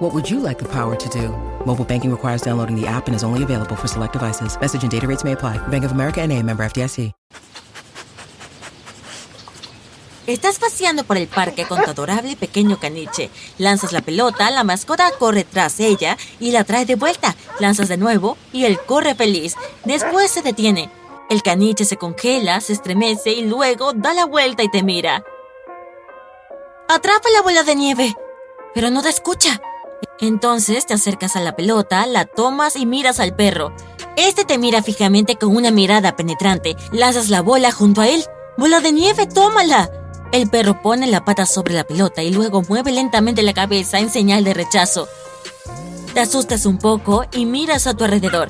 What would you like the power to do? Mobile banking requires downloading the app and is only available for select devices. Message and data rates may apply. Bank of America NA, member FDIC. Estás paseando por el parque con tu adorable pequeño caniche. Lanzas la pelota, la mascota corre tras ella y la trae de vuelta. Lanzas de nuevo y él corre feliz. Después se detiene. El caniche se congela, se estremece y luego da la vuelta y te mira. Atrapa la bola de nieve, pero no te escucha. Entonces te acercas a la pelota, la tomas y miras al perro. Este te mira fijamente con una mirada penetrante. Lanzas la bola junto a él. ¡Bola de nieve, tómala! El perro pone la pata sobre la pelota y luego mueve lentamente la cabeza en señal de rechazo. Te asustas un poco y miras a tu alrededor.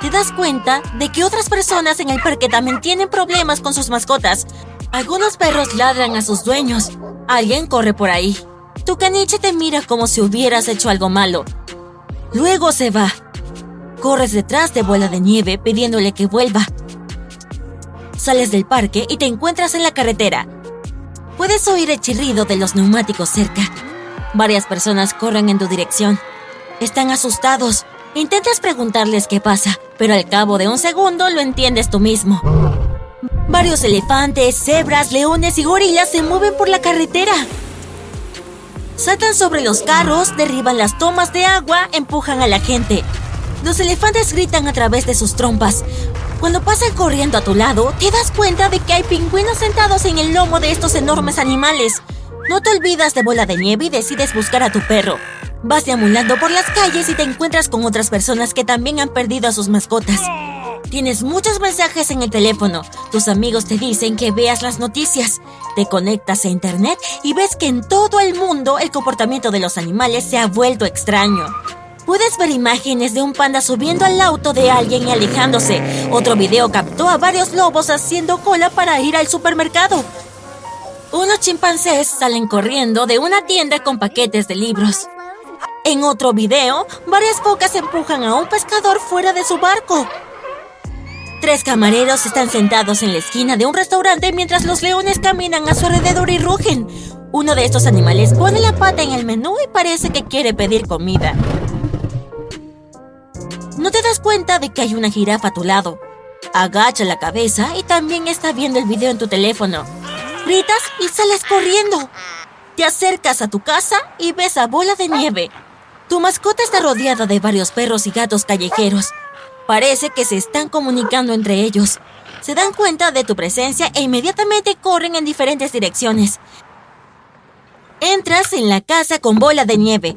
Te das cuenta de que otras personas en el parque también tienen problemas con sus mascotas. Algunos perros ladran a sus dueños. Alguien corre por ahí. Tu caniche te mira como si hubieras hecho algo malo. Luego se va. Corres detrás de Bola de Nieve pidiéndole que vuelva. Sales del parque y te encuentras en la carretera. Puedes oír el chirrido de los neumáticos cerca. Varias personas corren en tu dirección. Están asustados. Intentas preguntarles qué pasa, pero al cabo de un segundo lo entiendes tú mismo. Varios elefantes, cebras, leones y gorilas se mueven por la carretera. Saltan sobre los carros, derriban las tomas de agua, empujan a la gente. Los elefantes gritan a través de sus trompas. Cuando pasan corriendo a tu lado, te das cuenta de que hay pingüinos sentados en el lomo de estos enormes animales. No te olvidas de Bola de Nieve y decides buscar a tu perro. Vas deambulando por las calles y te encuentras con otras personas que también han perdido a sus mascotas. Tienes muchos mensajes en el teléfono. Tus amigos te dicen que veas las noticias. Te conectas a internet y ves que en todo el mundo el comportamiento de los animales se ha vuelto extraño. Puedes ver imágenes de un panda subiendo al auto de alguien y alejándose. Otro video captó a varios lobos haciendo cola para ir al supermercado. Unos chimpancés salen corriendo de una tienda con paquetes de libros. En otro video, varias focas empujan a un pescador fuera de su barco. Tres camareros están sentados en la esquina de un restaurante mientras los leones caminan a su alrededor y rugen. Uno de estos animales pone la pata en el menú y parece que quiere pedir comida. No te das cuenta de que hay una jirafa a tu lado. Agacha la cabeza y también está viendo el video en tu teléfono. Gritas y sales corriendo. Te acercas a tu casa y ves a Bola de Nieve. Tu mascota está rodeada de varios perros y gatos callejeros. Parece que se están comunicando entre ellos. Se dan cuenta de tu presencia e inmediatamente corren en diferentes direcciones. Entras en la casa con bola de nieve.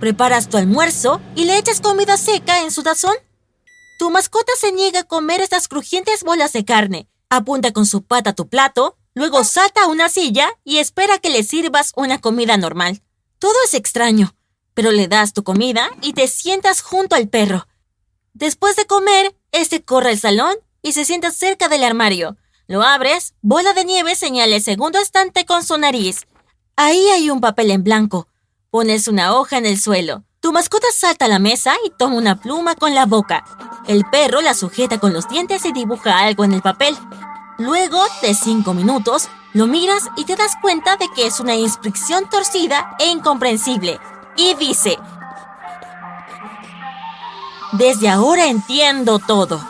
Preparas tu almuerzo y le echas comida seca en su tazón. Tu mascota se niega a comer estas crujientes bolas de carne. Apunta con su pata a tu plato, luego salta a una silla y espera que le sirvas una comida normal. Todo es extraño, pero le das tu comida y te sientas junto al perro. Después de comer, este corre al salón y se sienta cerca del armario. Lo abres, bola de nieve señala el segundo estante con su nariz. Ahí hay un papel en blanco. Pones una hoja en el suelo. Tu mascota salta a la mesa y toma una pluma con la boca. El perro la sujeta con los dientes y dibuja algo en el papel. Luego de cinco minutos, lo miras y te das cuenta de que es una inscripción torcida e incomprensible. Y dice, Desde ahora entiendo todo.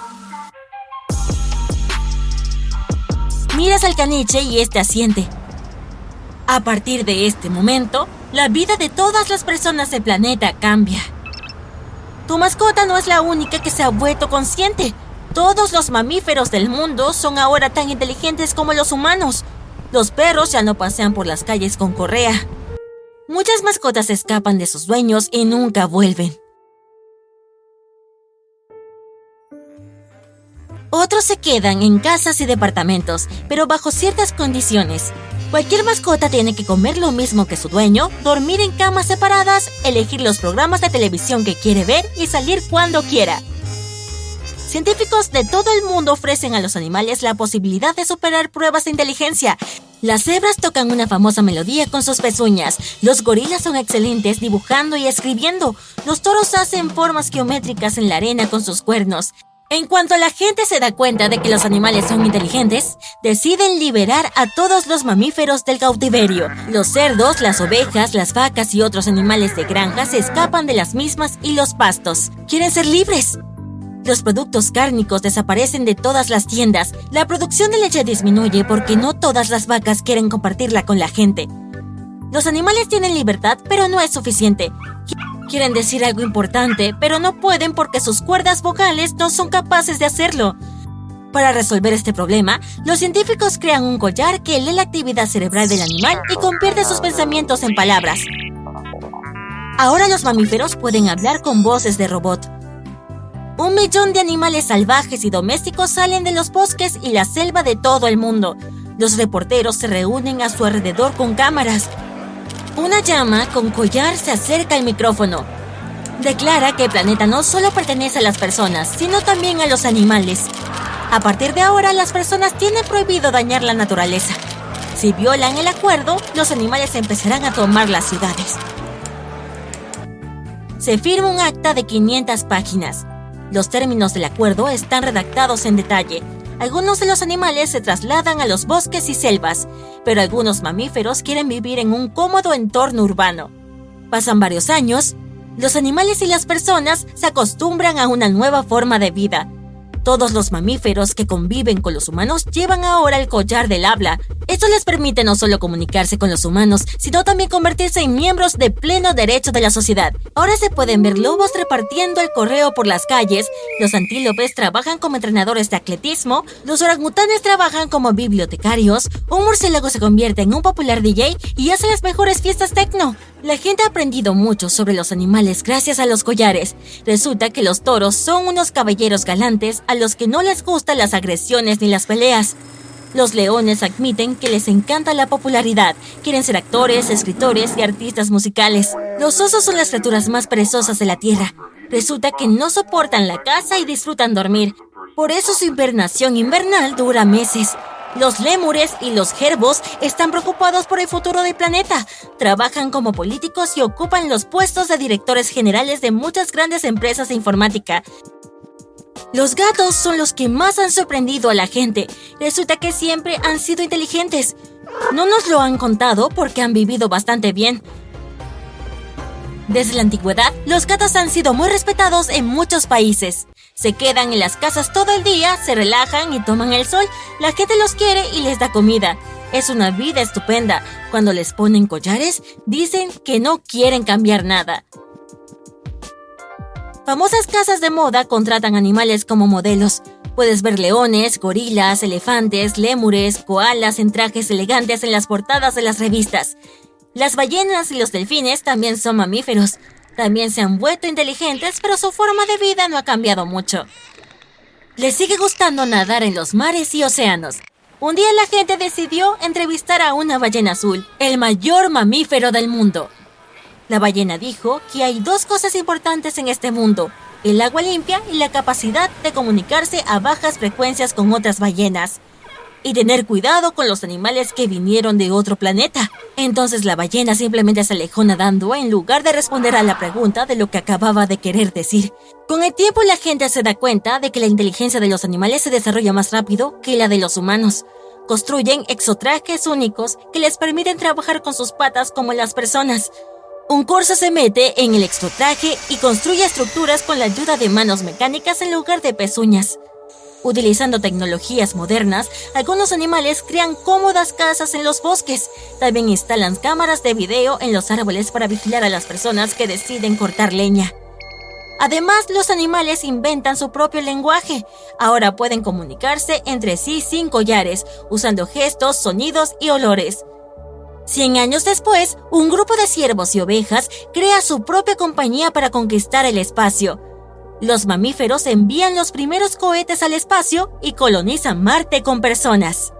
Miras al caniche y este asiente. A partir de este momento, la vida de todas las personas del planeta cambia. Tu mascota no es la única que se ha vuelto consciente. Todos los mamíferos del mundo son ahora tan inteligentes como los humanos. Los perros ya no pasean por las calles con correa. Muchas mascotas escapan de sus dueños y nunca vuelven. Otros se quedan en casas y departamentos, pero bajo ciertas condiciones. Cualquier mascota tiene que comer lo mismo que su dueño, dormir en camas separadas, elegir los programas de televisión que quiere ver y salir cuando quiera. Científicos de todo el mundo ofrecen a los animales la posibilidad de superar pruebas de inteligencia. Las cebras tocan una famosa melodía con sus pezuñas. Los gorilas son excelentes dibujando y escribiendo. Los toros hacen formas geométricas en la arena con sus cuernos. En cuanto la gente se da cuenta de que los animales son inteligentes, deciden liberar a todos los mamíferos del cautiverio. Los cerdos, las ovejas, las vacas y otros animales de granja se escapan de las mismas y los pastos. Quieren ser libres. Los productos cárnicos desaparecen de todas las tiendas. La producción de leche disminuye porque no todas las vacas quieren compartirla con la gente. Los animales tienen libertad, pero no es suficiente. Quieren decir algo importante, pero no pueden porque sus cuerdas vocales no son capaces de hacerlo. Para resolver este problema, los científicos crean un collar que lee la actividad cerebral del animal y convierte sus pensamientos en palabras. Ahora los mamíferos pueden hablar con voces de robot. Un millón de animales salvajes y domésticos salen de los bosques y la selva de todo el mundo. Los reporteros se reúnen a su alrededor con cámaras. Una llama con collar se acerca al micrófono. Declara que el planeta no solo pertenece a las personas, sino también a los animales. A partir de ahora, las personas tienen prohibido dañar la naturaleza. Si violan el acuerdo, los animales empezarán a tomar las ciudades. Se firma un acta de 500 páginas. Los términos del acuerdo están redactados en detalle. Algunos de los animales se trasladan a los bosques y selvas, pero algunos mamíferos quieren vivir en un cómodo entorno urbano. Pasan varios años, los animales y las personas se acostumbran a una nueva forma de vida. Todos los mamíferos que conviven con los humanos llevan ahora el collar del habla. Esto les permite no solo comunicarse con los humanos, sino también convertirse en miembros de pleno derecho de la sociedad. Ahora se pueden ver lobos repartiendo el correo por las calles, los antílopes trabajan como entrenadores de atletismo, los orangutanes trabajan como bibliotecarios, un murciélago se convierte en un popular DJ y hace las mejores fiestas techno. La gente ha aprendido mucho sobre los animales gracias a los collares. Resulta que los toros son unos caballeros galantes a los que no les gustan las agresiones ni las peleas. Los leones admiten que les encanta la popularidad, quieren ser actores, escritores y artistas musicales. Los osos son las criaturas más perezosas de la tierra. Resulta que no soportan la casa y disfrutan dormir. Por eso su invernación invernal dura meses. Los lémures y los gerbos están preocupados por el futuro del planeta. Trabajan como políticos y ocupan los puestos de directores generales de muchas grandes empresas de informática. Los gatos son los que más han sorprendido a la gente. Resulta que siempre han sido inteligentes. No nos lo han contado porque han vivido bastante bien. Desde la antigüedad, los gatos han sido muy respetados en muchos países. Se quedan en las casas todo el día, se relajan y toman el sol. La gente los quiere y les da comida. Es una vida estupenda. Cuando les ponen collares, dicen que no quieren cambiar nada. Famosas casas de moda contratan animales como modelos. Puedes ver leones, gorilas, elefantes, lémures, koalas en trajes elegantes en las portadas de las revistas. Las ballenas y los delfines también son mamíferos. También se han vuelto inteligentes, pero su forma de vida no ha cambiado mucho. Les sigue gustando nadar en los mares y océanos. Un día la gente decidió entrevistar a una ballena azul, el mayor mamífero del mundo. La ballena dijo que hay dos cosas importantes en este mundo, el agua limpia y la capacidad de comunicarse a bajas frecuencias con otras ballenas y tener cuidado con los animales que vinieron de otro planeta. Entonces la ballena simplemente se alejó nadando en lugar de responder a la pregunta de lo que acababa de querer decir. Con el tiempo la gente se da cuenta de que la inteligencia de los animales se desarrolla más rápido que la de los humanos. Construyen exotrajes únicos que les permiten trabajar con sus patas como las personas. Un corzo se mete en el exotraje y construye estructuras con la ayuda de manos mecánicas en lugar de pezuñas. Utilizando tecnologías modernas, algunos animales crean cómodas casas en los bosques. También instalan cámaras de video en los árboles para vigilar a las personas que deciden cortar leña. Además, los animales inventan su propio lenguaje. Ahora pueden comunicarse entre sí sin collares, usando gestos, sonidos y olores. Cien años después, un grupo de ciervos y ovejas crea su propia compañía para conquistar el espacio. Los mamíferos envían los primeros cohetes al espacio y colonizan Marte con personas.